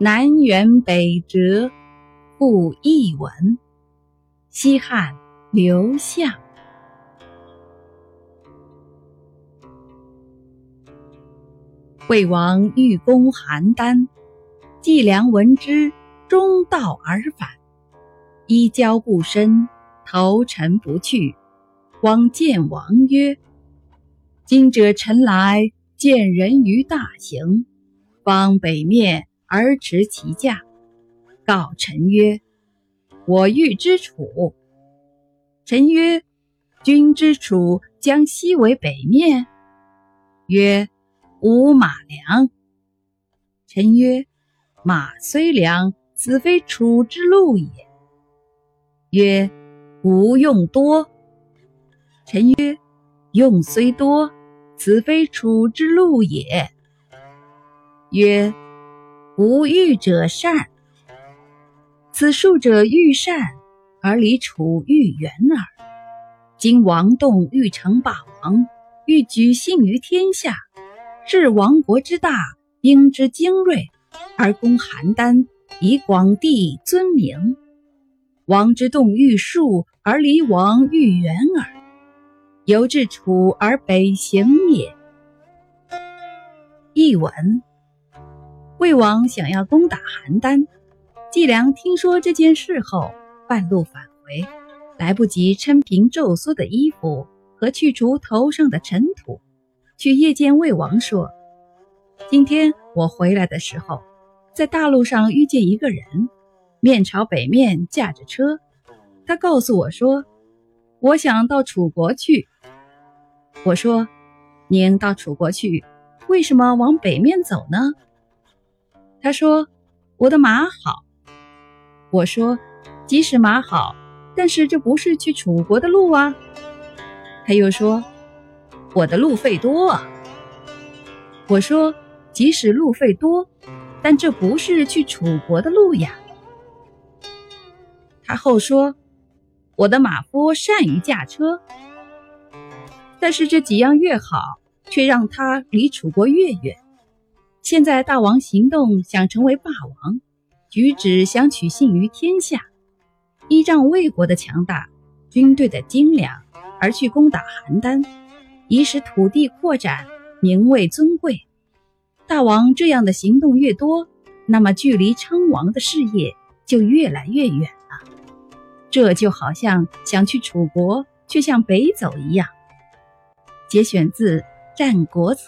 南辕北辙，复一文。西汉刘向。魏王欲攻邯郸，季梁闻之，中道而返。衣交不深，投陈不去。王见王曰：“今者臣来见人于大行，方北面而持其驾。告臣曰：‘我欲之楚。’臣曰：‘君之楚将西为北面？’曰：‘吾马良。’臣曰：‘马虽良，此非楚之路也。’曰：‘吾用多。’臣曰：“用虽多，此非楚之路也。”曰：“吾欲者善，此术者欲善而离楚欲远耳。今王栋欲成霸王，欲举信于天下，是亡国之大，兵之精锐，而攻邯郸，以广地尊名。王之动欲术而离王欲远耳。”由至楚而北行也。译文：魏王想要攻打邯郸，季梁听说这件事后，半路返回，来不及抻平皱缩的衣服和去除头上的尘土，去夜见魏王说：“今天我回来的时候，在大路上遇见一个人，面朝北面驾着车，他告诉我说。”我想到楚国去。我说：“您到楚国去，为什么往北面走呢？”他说：“我的马好。”我说：“即使马好，但是这不是去楚国的路啊。”他又说：“我的路费多。”啊。”我说：“即使路费多，但这不是去楚国的路呀。”他后说。我的马夫善于驾车，但是这几样越好，却让他离楚国越远。现在大王行动想成为霸王，举止想取信于天下，依仗魏国的强大、军队的精良而去攻打邯郸，以使土地扩展、名位尊贵。大王这样的行动越多，那么距离称王的事业就越来越远了。这就好像想去楚国，却向北走一样。节选自《战国策》。